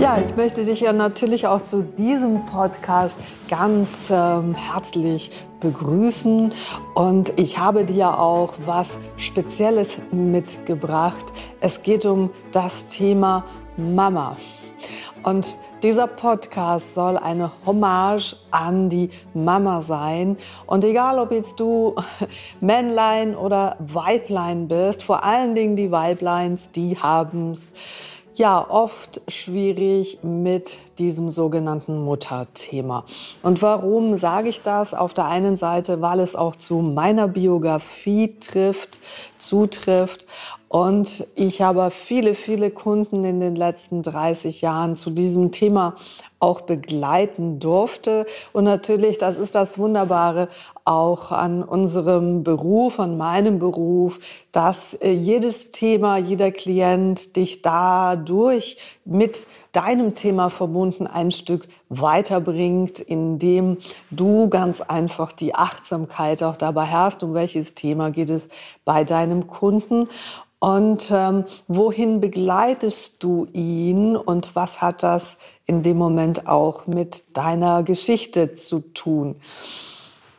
Ja, ich möchte dich ja natürlich auch zu diesem Podcast ganz ähm, herzlich begrüßen. Und ich habe dir auch was Spezielles mitgebracht. Es geht um das Thema Mama. Und dieser Podcast soll eine Hommage an die Mama sein. Und egal, ob jetzt du Männlein oder Weiblein bist, vor allen Dingen die Weibleins, die haben es ja oft schwierig mit diesem sogenannten Mutterthema. Und warum sage ich das? Auf der einen Seite, weil es auch zu meiner Biografie trifft, zutrifft. Und ich habe viele, viele Kunden in den letzten 30 Jahren zu diesem Thema auch begleiten durfte. Und natürlich, das ist das Wunderbare auch an unserem Beruf, an meinem Beruf, dass äh, jedes Thema, jeder Klient dich dadurch mit deinem Thema verbunden ein Stück weiterbringt, indem du ganz einfach die Achtsamkeit auch dabei hast, um welches Thema geht es bei deinem Kunden. Und ähm, wohin begleitest du ihn und was hat das in dem Moment auch mit deiner Geschichte zu tun?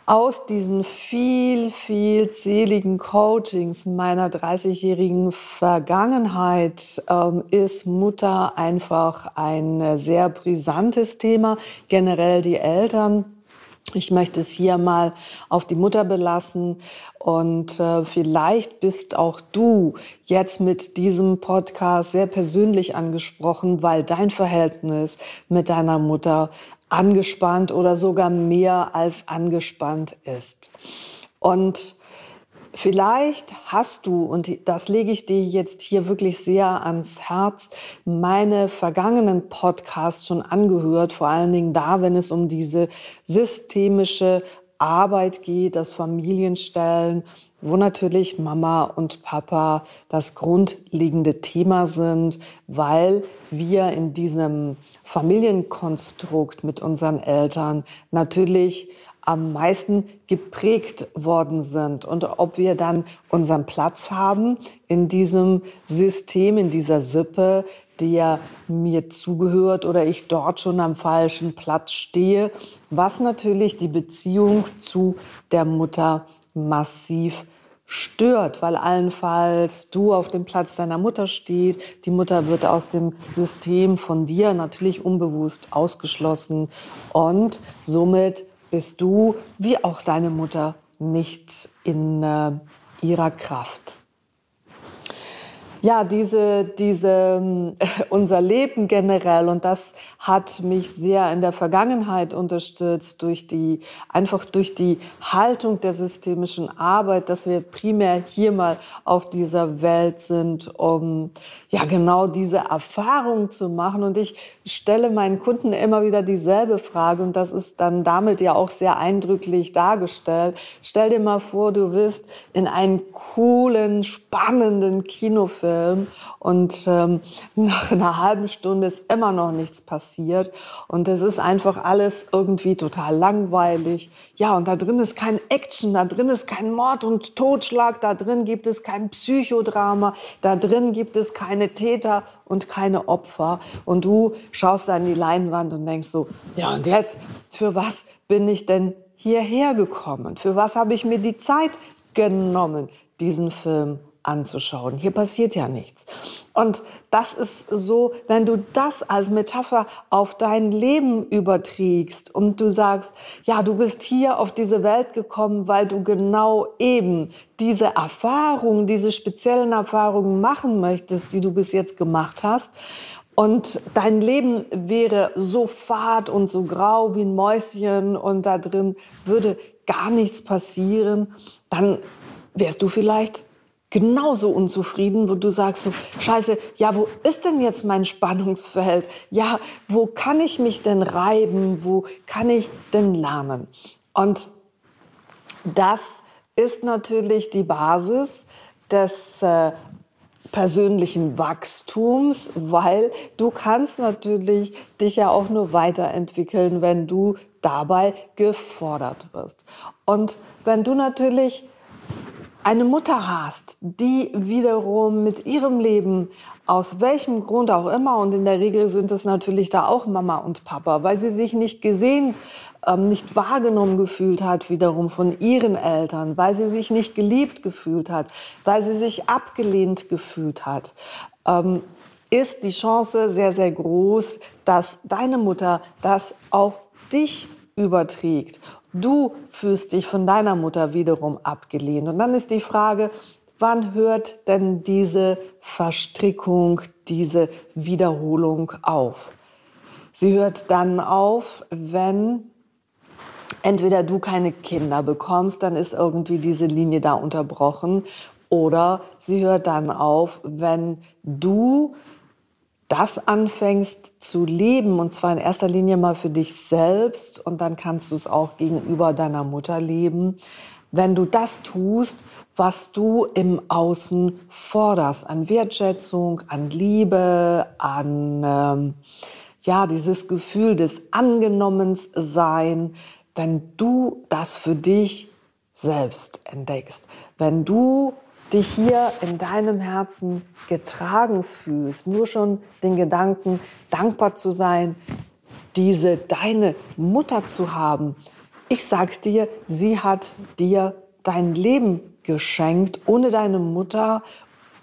Aus diesen viel, viel zähligen Coachings meiner 30-jährigen Vergangenheit ähm, ist Mutter einfach ein sehr brisantes Thema. Generell die Eltern ich möchte es hier mal auf die Mutter belassen und äh, vielleicht bist auch du jetzt mit diesem Podcast sehr persönlich angesprochen, weil dein Verhältnis mit deiner Mutter angespannt oder sogar mehr als angespannt ist. Und Vielleicht hast du, und das lege ich dir jetzt hier wirklich sehr ans Herz, meine vergangenen Podcasts schon angehört, vor allen Dingen da, wenn es um diese systemische Arbeit geht, das Familienstellen, wo natürlich Mama und Papa das grundlegende Thema sind, weil wir in diesem Familienkonstrukt mit unseren Eltern natürlich am meisten geprägt worden sind. Und ob wir dann unseren Platz haben in diesem System, in dieser Sippe, der mir zugehört oder ich dort schon am falschen Platz stehe, was natürlich die Beziehung zu der Mutter massiv stört, weil allenfalls du auf dem Platz deiner Mutter stehst, die Mutter wird aus dem System von dir natürlich unbewusst ausgeschlossen. Und somit bist du, wie auch deine Mutter, nicht in äh, ihrer Kraft ja, diese, diese, äh, unser Leben generell und das hat mich sehr in der Vergangenheit unterstützt durch die, einfach durch die Haltung der systemischen Arbeit, dass wir primär hier mal auf dieser Welt sind, um ja genau diese Erfahrung zu machen. Und ich stelle meinen Kunden immer wieder dieselbe Frage und das ist dann damit ja auch sehr eindrücklich dargestellt. Stell dir mal vor, du wirst in einen coolen, spannenden Kinofilm Film und ähm, nach einer halben Stunde ist immer noch nichts passiert und es ist einfach alles irgendwie total langweilig. Ja, und da drin ist kein Action, da drin ist kein Mord und Totschlag, da drin gibt es kein Psychodrama, da drin gibt es keine Täter und keine Opfer und du schaust an die Leinwand und denkst so, ja und jetzt, für was bin ich denn hierher gekommen? Für was habe ich mir die Zeit genommen, diesen Film anzuschauen. Hier passiert ja nichts. Und das ist so, wenn du das als Metapher auf dein Leben überträgst und du sagst, ja, du bist hier auf diese Welt gekommen, weil du genau eben diese Erfahrungen, diese speziellen Erfahrungen machen möchtest, die du bis jetzt gemacht hast. Und dein Leben wäre so fad und so grau wie ein Mäuschen und da drin würde gar nichts passieren, dann wärst du vielleicht genauso unzufrieden, wo du sagst so, scheiße, ja, wo ist denn jetzt mein Spannungsfeld? Ja, wo kann ich mich denn reiben? Wo kann ich denn lernen? Und das ist natürlich die Basis des äh, persönlichen Wachstums, weil du kannst natürlich dich ja auch nur weiterentwickeln, wenn du dabei gefordert wirst. Und wenn du natürlich eine Mutter hast, die wiederum mit ihrem Leben aus welchem Grund auch immer, und in der Regel sind es natürlich da auch Mama und Papa, weil sie sich nicht gesehen, ähm, nicht wahrgenommen gefühlt hat, wiederum von ihren Eltern, weil sie sich nicht geliebt gefühlt hat, weil sie sich abgelehnt gefühlt hat, ähm, ist die Chance sehr, sehr groß, dass deine Mutter das auf dich überträgt Du fühlst dich von deiner Mutter wiederum abgelehnt. Und dann ist die Frage, wann hört denn diese Verstrickung, diese Wiederholung auf? Sie hört dann auf, wenn entweder du keine Kinder bekommst, dann ist irgendwie diese Linie da unterbrochen, oder sie hört dann auf, wenn du das anfängst zu leben, und zwar in erster Linie mal für dich selbst, und dann kannst du es auch gegenüber deiner Mutter leben, wenn du das tust, was du im Außen forderst, an Wertschätzung, an Liebe, an ähm, ja dieses Gefühl des Angenommensein, wenn du das für dich selbst entdeckst, wenn du dich hier in deinem Herzen getragen fühlst, nur schon den Gedanken, dankbar zu sein, diese deine Mutter zu haben. Ich sag dir, sie hat dir dein Leben geschenkt. Ohne deine Mutter,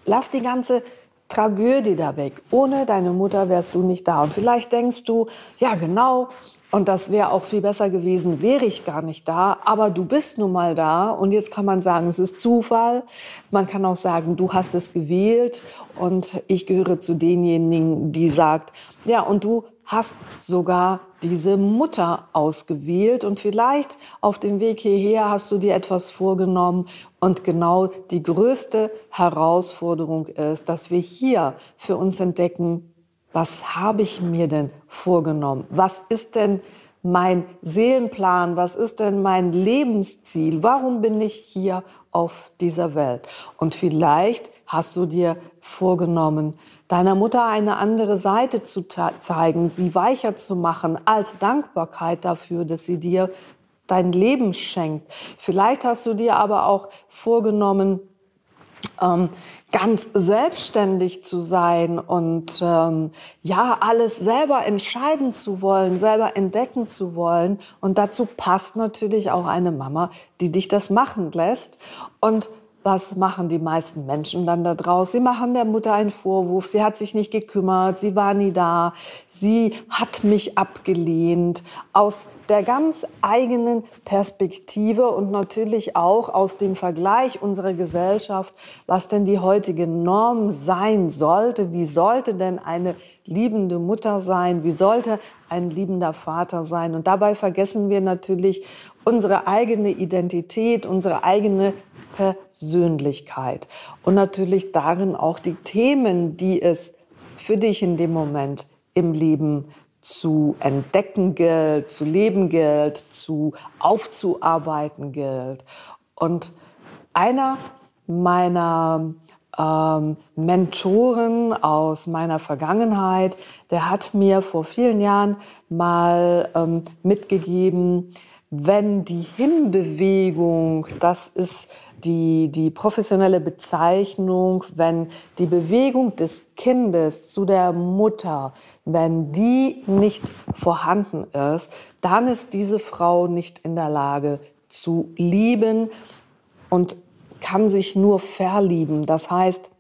lass die ganze Tragödie da weg. Ohne deine Mutter wärst du nicht da. Und vielleicht denkst du, ja genau, und das wäre auch viel besser gewesen, wäre ich gar nicht da. Aber du bist nun mal da. Und jetzt kann man sagen, es ist Zufall. Man kann auch sagen, du hast es gewählt. Und ich gehöre zu denjenigen, die sagt, ja, und du hast sogar diese Mutter ausgewählt. Und vielleicht auf dem Weg hierher hast du dir etwas vorgenommen. Und genau die größte Herausforderung ist, dass wir hier für uns entdecken, was habe ich mir denn vorgenommen? Was ist denn mein Seelenplan? Was ist denn mein Lebensziel? Warum bin ich hier auf dieser Welt? Und vielleicht hast du dir vorgenommen, deiner Mutter eine andere Seite zu zeigen, sie weicher zu machen, als Dankbarkeit dafür, dass sie dir dein Leben schenkt. Vielleicht hast du dir aber auch vorgenommen, ähm, ganz selbstständig zu sein und ähm, ja, alles selber entscheiden zu wollen, selber entdecken zu wollen. Und dazu passt natürlich auch eine Mama, die dich das machen lässt. Und was machen die meisten Menschen dann da draus? Sie machen der Mutter einen Vorwurf, sie hat sich nicht gekümmert, sie war nie da, sie hat mich abgelehnt. Aus der ganz eigenen Perspektive und natürlich auch aus dem Vergleich unserer Gesellschaft, was denn die heutige Norm sein sollte. Wie sollte denn eine liebende Mutter sein? Wie sollte ein liebender Vater sein? Und dabei vergessen wir natürlich unsere eigene Identität, unsere eigene Persönlichkeit und natürlich darin auch die Themen, die es für dich in dem Moment im Leben zu entdecken gilt, zu leben gilt, zu aufzuarbeiten gilt. Und einer meiner ähm, Mentoren aus meiner Vergangenheit, der hat mir vor vielen Jahren mal ähm, mitgegeben, wenn die Hinbewegung, das ist die, die professionelle Bezeichnung, wenn die Bewegung des Kindes zu der Mutter, wenn die nicht vorhanden ist, dann ist diese Frau nicht in der Lage zu lieben und kann sich nur verlieben. Das heißt,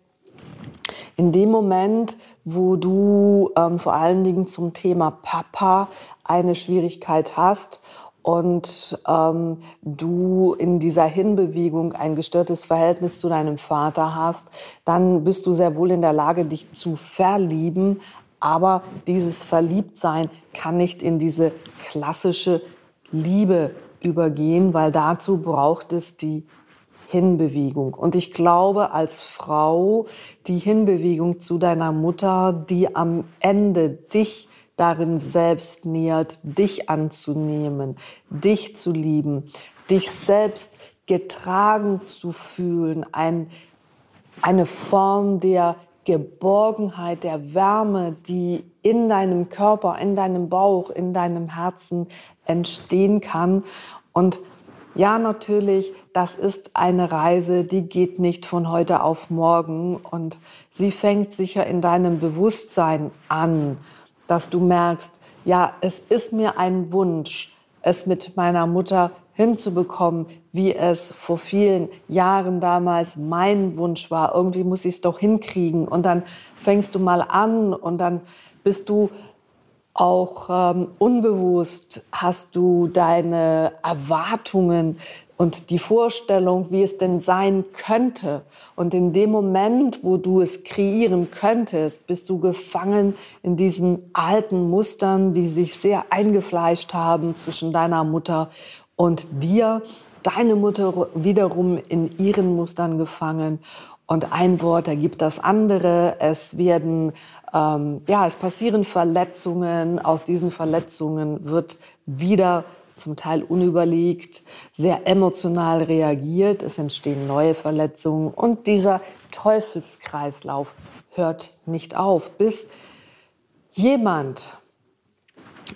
in dem Moment, wo du ähm, vor allen Dingen zum Thema Papa eine Schwierigkeit hast und ähm, du in dieser Hinbewegung ein gestörtes Verhältnis zu deinem Vater hast, dann bist du sehr wohl in der Lage, dich zu verlieben. Aber dieses Verliebtsein kann nicht in diese klassische Liebe übergehen, weil dazu braucht es die Hinbewegung. Und ich glaube, als Frau, die Hinbewegung zu deiner Mutter, die am Ende dich darin selbst nährt, dich anzunehmen, dich zu lieben, dich selbst getragen zu fühlen, ein eine Form der Geborgenheit, der Wärme, die in deinem Körper, in deinem Bauch, in deinem Herzen entstehen kann. Und ja, natürlich, das ist eine Reise, die geht nicht von heute auf morgen und sie fängt sicher in deinem Bewusstsein an, dass du merkst, ja, es ist mir ein Wunsch, es mit meiner Mutter hinzubekommen, wie es vor vielen Jahren damals mein Wunsch war. Irgendwie muss ich es doch hinkriegen. Und dann fängst du mal an und dann bist du auch ähm, unbewusst, hast du deine Erwartungen und die Vorstellung, wie es denn sein könnte. Und in dem Moment, wo du es kreieren könntest, bist du gefangen in diesen alten Mustern, die sich sehr eingefleischt haben zwischen deiner Mutter und dir. Deine Mutter wiederum in ihren Mustern gefangen. Und ein Wort ergibt das andere. Es werden, ähm, ja, es passieren Verletzungen. Aus diesen Verletzungen wird wieder zum Teil unüberlegt, sehr emotional reagiert. Es entstehen neue Verletzungen und dieser Teufelskreislauf hört nicht auf, bis jemand,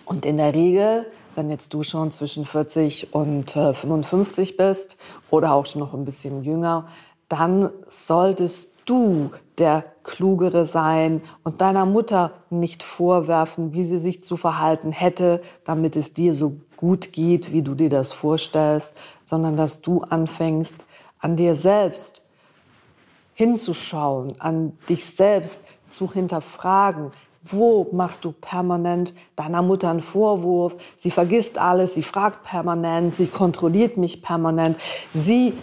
und in der Regel, wenn jetzt du schon zwischen 40 und äh, 55 bist oder auch schon noch ein bisschen jünger, dann solltest du der Klugere sein und deiner Mutter nicht vorwerfen, wie sie sich zu verhalten hätte, damit es dir so gut geht, wie du dir das vorstellst, sondern dass du anfängst, an dir selbst hinzuschauen, an dich selbst zu hinterfragen. Wo machst du permanent deiner Mutter einen Vorwurf? Sie vergisst alles, sie fragt permanent, sie kontrolliert mich permanent. Sie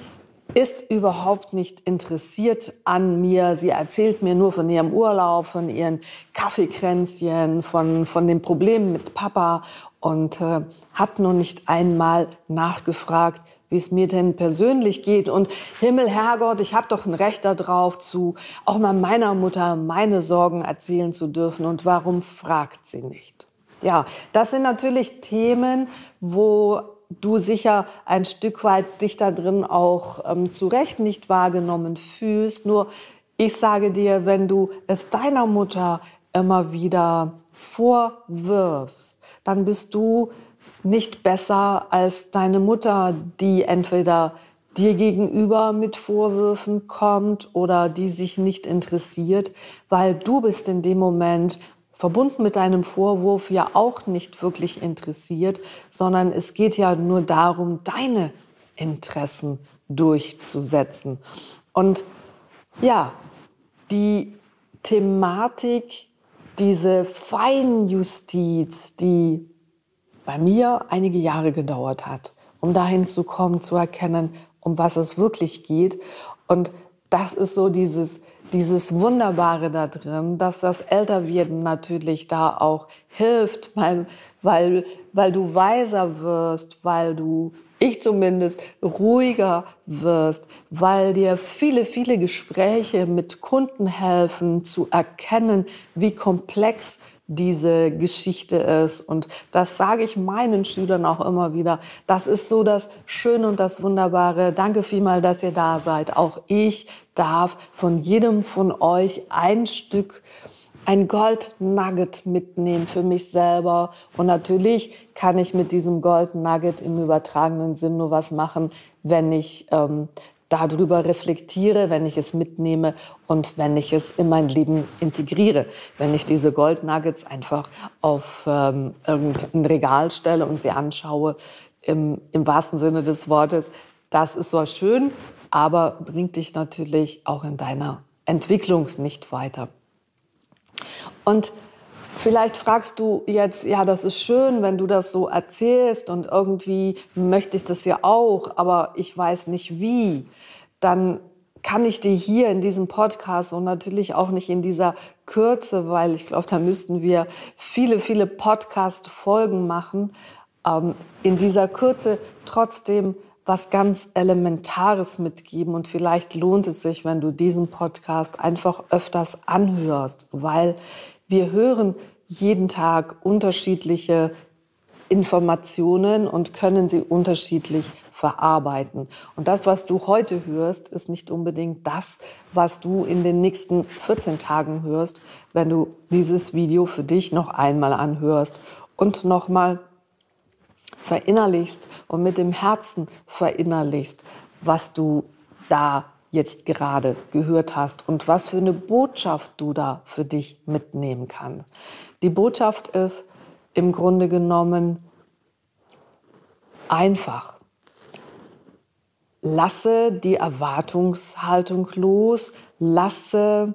ist überhaupt nicht interessiert an mir. Sie erzählt mir nur von ihrem Urlaub, von ihren Kaffeekränzchen, von, von den Problemen mit Papa und äh, hat noch nicht einmal nachgefragt, wie es mir denn persönlich geht. Und Himmel, Herrgott, ich habe doch ein Recht darauf, zu auch mal meiner Mutter meine Sorgen erzählen zu dürfen. Und warum fragt sie nicht? Ja, das sind natürlich Themen, wo du sicher ein Stück weit dich da drin auch ähm, zu Recht nicht wahrgenommen fühlst. Nur ich sage dir, wenn du es deiner Mutter immer wieder vorwirfst, dann bist du nicht besser als deine Mutter, die entweder dir gegenüber mit Vorwürfen kommt oder die sich nicht interessiert, weil du bist in dem Moment verbunden mit deinem Vorwurf ja auch nicht wirklich interessiert, sondern es geht ja nur darum, deine Interessen durchzusetzen. Und ja, die Thematik, diese Feinjustiz, die bei mir einige Jahre gedauert hat, um dahin zu kommen, zu erkennen, um was es wirklich geht. Und das ist so dieses, dieses Wunderbare da drin, dass das Älterwerden natürlich da auch hilft, weil, weil, weil du weiser wirst, weil du, ich zumindest, ruhiger wirst, weil dir viele, viele Gespräche mit Kunden helfen zu erkennen, wie komplex diese Geschichte ist. Und das sage ich meinen Schülern auch immer wieder. Das ist so das Schöne und das Wunderbare. Danke vielmal, dass ihr da seid. Auch ich darf von jedem von euch ein Stück ein Gold Nugget mitnehmen für mich selber. Und natürlich kann ich mit diesem Gold Nugget im übertragenen Sinn nur was machen, wenn ich ähm, darüber reflektiere, wenn ich es mitnehme und wenn ich es in mein Leben integriere. Wenn ich diese Gold Nuggets einfach auf ähm, irgendein Regal stelle und sie anschaue, im, im wahrsten Sinne des Wortes, das ist zwar schön, aber bringt dich natürlich auch in deiner Entwicklung nicht weiter. Und Vielleicht fragst du jetzt, ja, das ist schön, wenn du das so erzählst und irgendwie möchte ich das ja auch, aber ich weiß nicht wie. Dann kann ich dir hier in diesem Podcast und natürlich auch nicht in dieser Kürze, weil ich glaube, da müssten wir viele, viele Podcast-Folgen machen, ähm, in dieser Kürze trotzdem was ganz Elementares mitgeben. Und vielleicht lohnt es sich, wenn du diesen Podcast einfach öfters anhörst, weil wir hören jeden Tag unterschiedliche Informationen und können sie unterschiedlich verarbeiten. Und das, was du heute hörst, ist nicht unbedingt das, was du in den nächsten 14 Tagen hörst, wenn du dieses Video für dich noch einmal anhörst und nochmal verinnerlichst und mit dem Herzen verinnerlichst, was du da jetzt gerade gehört hast und was für eine Botschaft du da für dich mitnehmen kannst. Die Botschaft ist im Grunde genommen einfach. Lasse die Erwartungshaltung los, lasse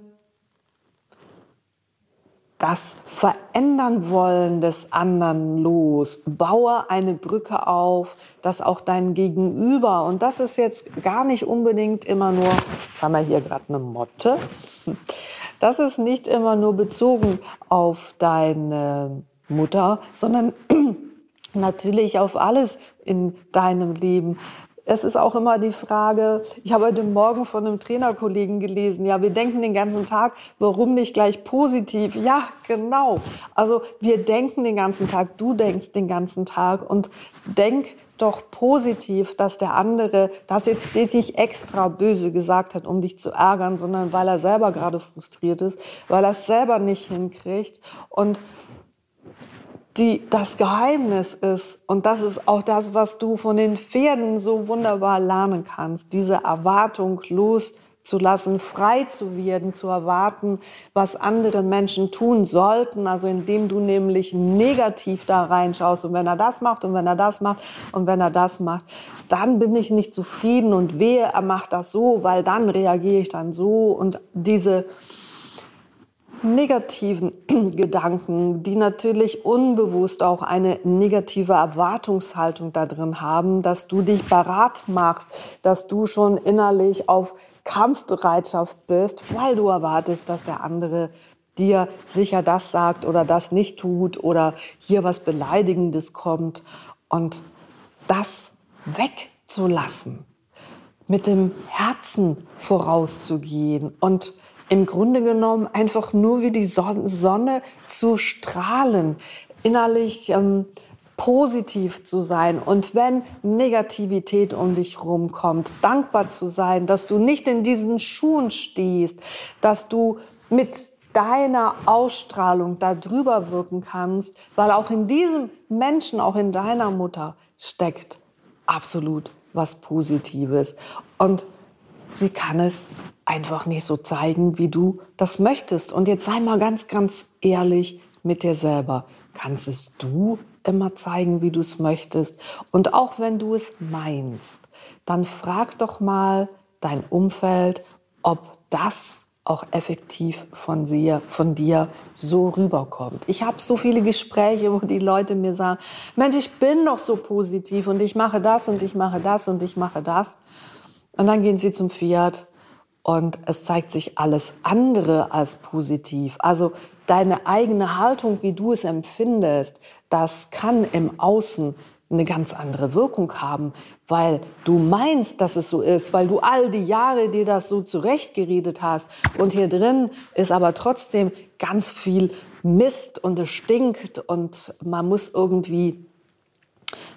das Verändern wollen des anderen los. Baue eine Brücke auf, dass auch dein Gegenüber, und das ist jetzt gar nicht unbedingt immer nur, jetzt haben wir hier gerade eine Motte, das ist nicht immer nur bezogen auf deine Mutter, sondern natürlich auf alles in deinem Leben es ist auch immer die Frage, ich habe heute Morgen von einem Trainerkollegen gelesen, ja, wir denken den ganzen Tag, warum nicht gleich positiv? Ja, genau. Also wir denken den ganzen Tag, du denkst den ganzen Tag und denk doch positiv, dass der andere das jetzt nicht extra böse gesagt hat, um dich zu ärgern, sondern weil er selber gerade frustriert ist, weil er es selber nicht hinkriegt und die, das Geheimnis ist, und das ist auch das, was du von den Pferden so wunderbar lernen kannst, diese Erwartung loszulassen, frei zu werden, zu erwarten, was andere Menschen tun sollten, also indem du nämlich negativ da reinschaust und wenn er das macht und wenn er das macht und wenn er das macht, dann bin ich nicht zufrieden und wehe, er macht das so, weil dann reagiere ich dann so. Und diese, negativen Gedanken, die natürlich unbewusst auch eine negative Erwartungshaltung da drin haben, dass du dich parat machst, dass du schon innerlich auf Kampfbereitschaft bist, weil du erwartest, dass der andere dir sicher das sagt oder das nicht tut oder hier was Beleidigendes kommt. Und das wegzulassen, mit dem Herzen vorauszugehen und im Grunde genommen einfach nur wie die Sonne zu strahlen, innerlich ähm, positiv zu sein und wenn Negativität um dich rumkommt, dankbar zu sein, dass du nicht in diesen Schuhen stehst, dass du mit deiner Ausstrahlung da drüber wirken kannst, weil auch in diesem Menschen, auch in deiner Mutter steckt absolut was Positives. Und sie kann es einfach nicht so zeigen, wie du das möchtest. Und jetzt sei mal ganz, ganz ehrlich mit dir selber. Kannst es du immer zeigen, wie du es möchtest? Und auch wenn du es meinst, dann frag doch mal dein Umfeld, ob das auch effektiv von, sie, von dir so rüberkommt. Ich habe so viele Gespräche, wo die Leute mir sagen, Mensch, ich bin doch so positiv und ich mache das und ich mache das und ich mache das. Und dann gehen sie zum Fiat und es zeigt sich alles andere als positiv. Also deine eigene Haltung, wie du es empfindest, das kann im Außen eine ganz andere Wirkung haben, weil du meinst, dass es so ist, weil du all die Jahre dir das so zurechtgeredet hast und hier drin ist aber trotzdem ganz viel Mist und es stinkt und man muss irgendwie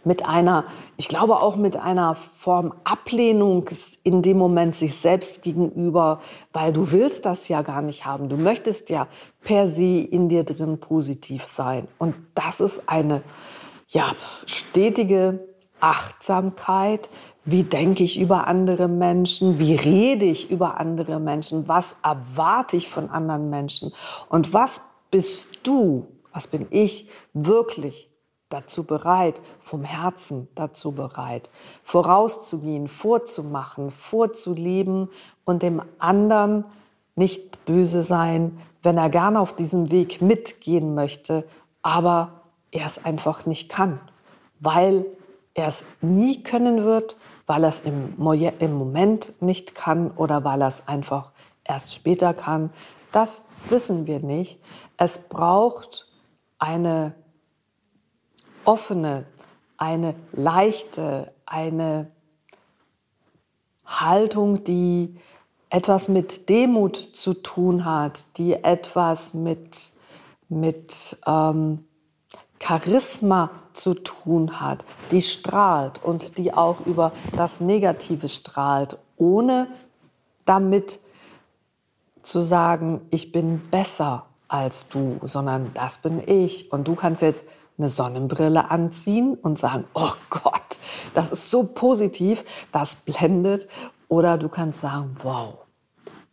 mit einer, ich glaube auch mit einer Form Ablehnung in dem Moment sich selbst gegenüber, weil du willst das ja gar nicht haben. Du möchtest ja per se in dir drin positiv sein. Und das ist eine, ja, stetige Achtsamkeit. Wie denke ich über andere Menschen? Wie rede ich über andere Menschen? Was erwarte ich von anderen Menschen? Und was bist du, was bin ich wirklich dazu bereit, vom Herzen dazu bereit, vorauszugehen, vorzumachen, vorzuleben und dem anderen nicht böse sein, wenn er gerne auf diesem Weg mitgehen möchte, aber er es einfach nicht kann, weil er es nie können wird, weil er es im, im Moment nicht kann oder weil er es einfach erst später kann. Das wissen wir nicht. Es braucht eine offene, eine leichte, eine Haltung, die etwas mit Demut zu tun hat, die etwas mit, mit ähm, Charisma zu tun hat, die strahlt und die auch über das Negative strahlt, ohne damit zu sagen, ich bin besser als du, sondern das bin ich. Und du kannst jetzt eine Sonnenbrille anziehen und sagen, oh Gott, das ist so positiv, das blendet. Oder du kannst sagen, wow,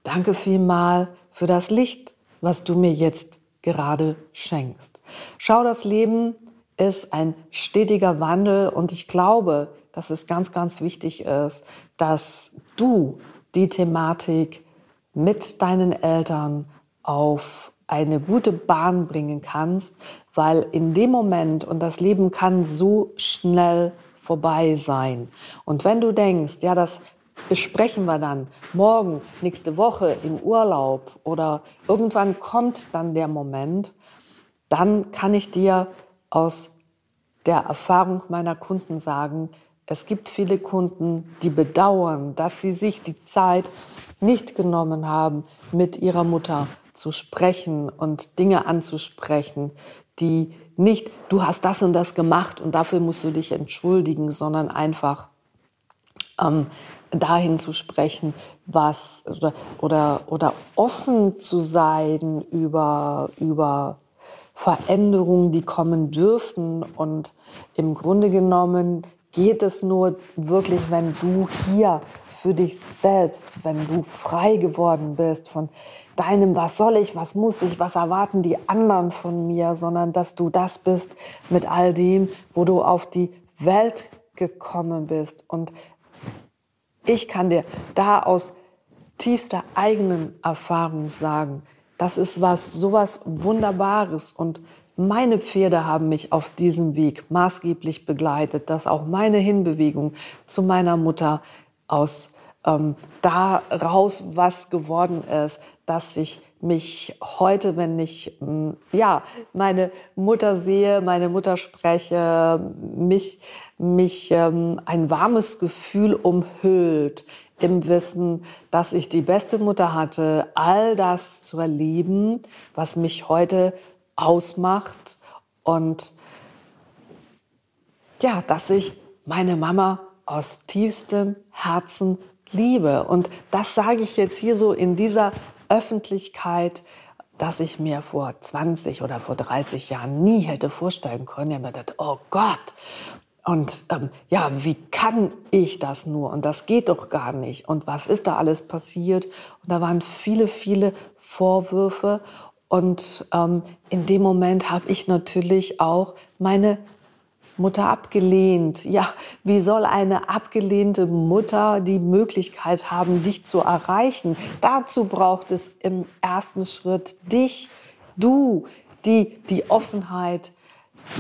danke vielmal für das Licht, was du mir jetzt gerade schenkst. Schau, das Leben ist ein stetiger Wandel und ich glaube, dass es ganz, ganz wichtig ist, dass du die Thematik mit deinen Eltern auf eine gute Bahn bringen kannst, weil in dem Moment, und das Leben kann so schnell vorbei sein. Und wenn du denkst, ja, das besprechen wir dann morgen, nächste Woche im Urlaub oder irgendwann kommt dann der Moment, dann kann ich dir aus der Erfahrung meiner Kunden sagen, es gibt viele Kunden, die bedauern, dass sie sich die Zeit nicht genommen haben, mit ihrer Mutter zu sprechen und Dinge anzusprechen, die nicht, du hast das und das gemacht und dafür musst du dich entschuldigen, sondern einfach ähm, dahin zu sprechen, was oder, oder, oder offen zu sein über, über Veränderungen, die kommen dürften. Und im Grunde genommen geht es nur wirklich, wenn du hier für dich selbst, wenn du frei geworden bist von deinem, was soll ich, was muss ich, was erwarten die anderen von mir, sondern dass du das bist mit all dem, wo du auf die Welt gekommen bist. Und ich kann dir da aus tiefster eigenen Erfahrung sagen, das ist was, sowas Wunderbares. Und meine Pferde haben mich auf diesem Weg maßgeblich begleitet, dass auch meine Hinbewegung zu meiner Mutter aus ähm, daraus was geworden ist, dass ich mich heute, wenn ich mm, ja meine Mutter sehe, meine Mutter spreche, mich mich ähm, ein warmes Gefühl umhüllt im Wissen, dass ich die beste Mutter hatte, all das zu erleben, was mich heute ausmacht und ja, dass ich meine Mama aus tiefstem Herzen liebe. Und das sage ich jetzt hier so in dieser Öffentlichkeit, dass ich mir vor 20 oder vor 30 Jahren nie hätte vorstellen können. Ich habe mir gedacht, oh Gott. Und ähm, ja, wie kann ich das nur? Und das geht doch gar nicht. Und was ist da alles passiert? Und da waren viele, viele Vorwürfe. Und ähm, in dem Moment habe ich natürlich auch meine Mutter abgelehnt. Ja, wie soll eine abgelehnte Mutter die Möglichkeit haben, dich zu erreichen? Dazu braucht es im ersten Schritt dich, du, die die Offenheit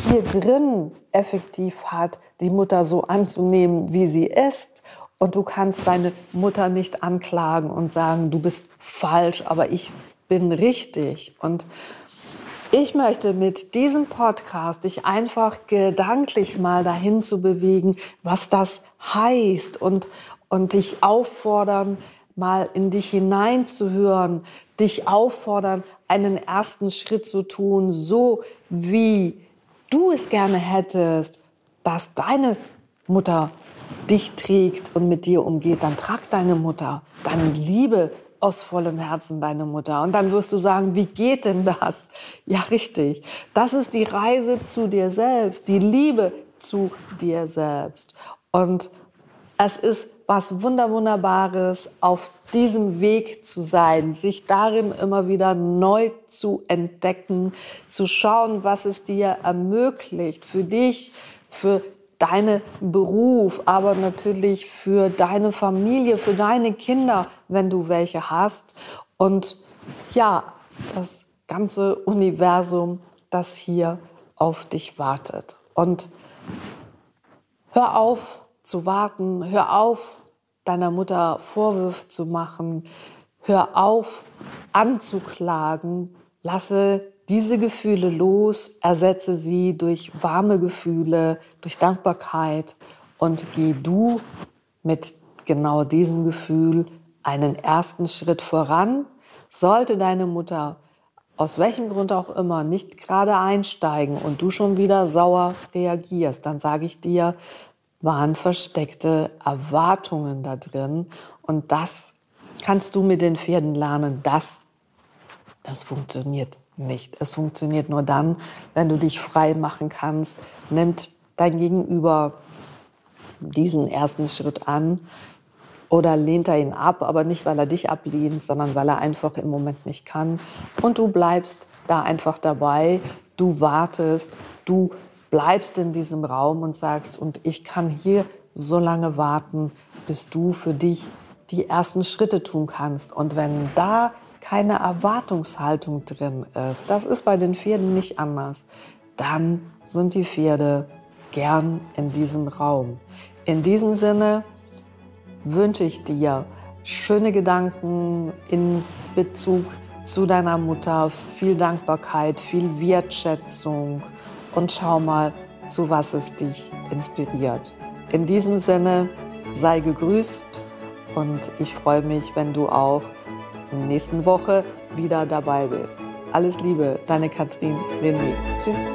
hier drin effektiv hat, die Mutter so anzunehmen, wie sie ist. Und du kannst deine Mutter nicht anklagen und sagen, du bist falsch, aber ich bin richtig. Und ich möchte mit diesem Podcast dich einfach gedanklich mal dahin zu bewegen, was das heißt und, und dich auffordern, mal in dich hineinzuhören, dich auffordern, einen ersten Schritt zu tun, so wie du es gerne hättest, dass deine Mutter dich trägt und mit dir umgeht, dann trag deine Mutter, dann liebe aus vollem Herzen deine Mutter. Und dann wirst du sagen, wie geht denn das? Ja, richtig. Das ist die Reise zu dir selbst, die Liebe zu dir selbst. Und es ist was Wunderwunderbares, auf diesem Weg zu sein, sich darin immer wieder neu zu entdecken, zu schauen, was es dir ermöglicht, für dich, für deinen Beruf, aber natürlich für deine Familie, für deine Kinder, wenn du welche hast. Und ja, das ganze Universum, das hier auf dich wartet. Und hör auf zu warten, hör auf, deiner Mutter Vorwürfe zu machen, hör auf anzuklagen, lasse diese Gefühle los, ersetze sie durch warme Gefühle, durch Dankbarkeit und geh du mit genau diesem Gefühl einen ersten Schritt voran. Sollte deine Mutter aus welchem Grund auch immer nicht gerade einsteigen und du schon wieder sauer reagierst, dann sage ich dir, waren versteckte Erwartungen da drin. Und das kannst du mit den Pferden lernen. Das, das funktioniert nicht. Es funktioniert nur dann, wenn du dich frei machen kannst. Nimmt dein Gegenüber diesen ersten Schritt an oder lehnt er ihn ab, aber nicht, weil er dich ablehnt, sondern weil er einfach im Moment nicht kann. Und du bleibst da einfach dabei, du wartest, du bleibst in diesem Raum und sagst, und ich kann hier so lange warten, bis du für dich die ersten Schritte tun kannst. Und wenn da keine Erwartungshaltung drin ist, das ist bei den Pferden nicht anders, dann sind die Pferde gern in diesem Raum. In diesem Sinne wünsche ich dir schöne Gedanken in Bezug zu deiner Mutter, viel Dankbarkeit, viel Wertschätzung und schau mal, zu was es dich inspiriert. In diesem Sinne, sei gegrüßt und ich freue mich, wenn du auch in nächsten Woche wieder dabei bist. Alles Liebe, deine Katrin René. Tschüss.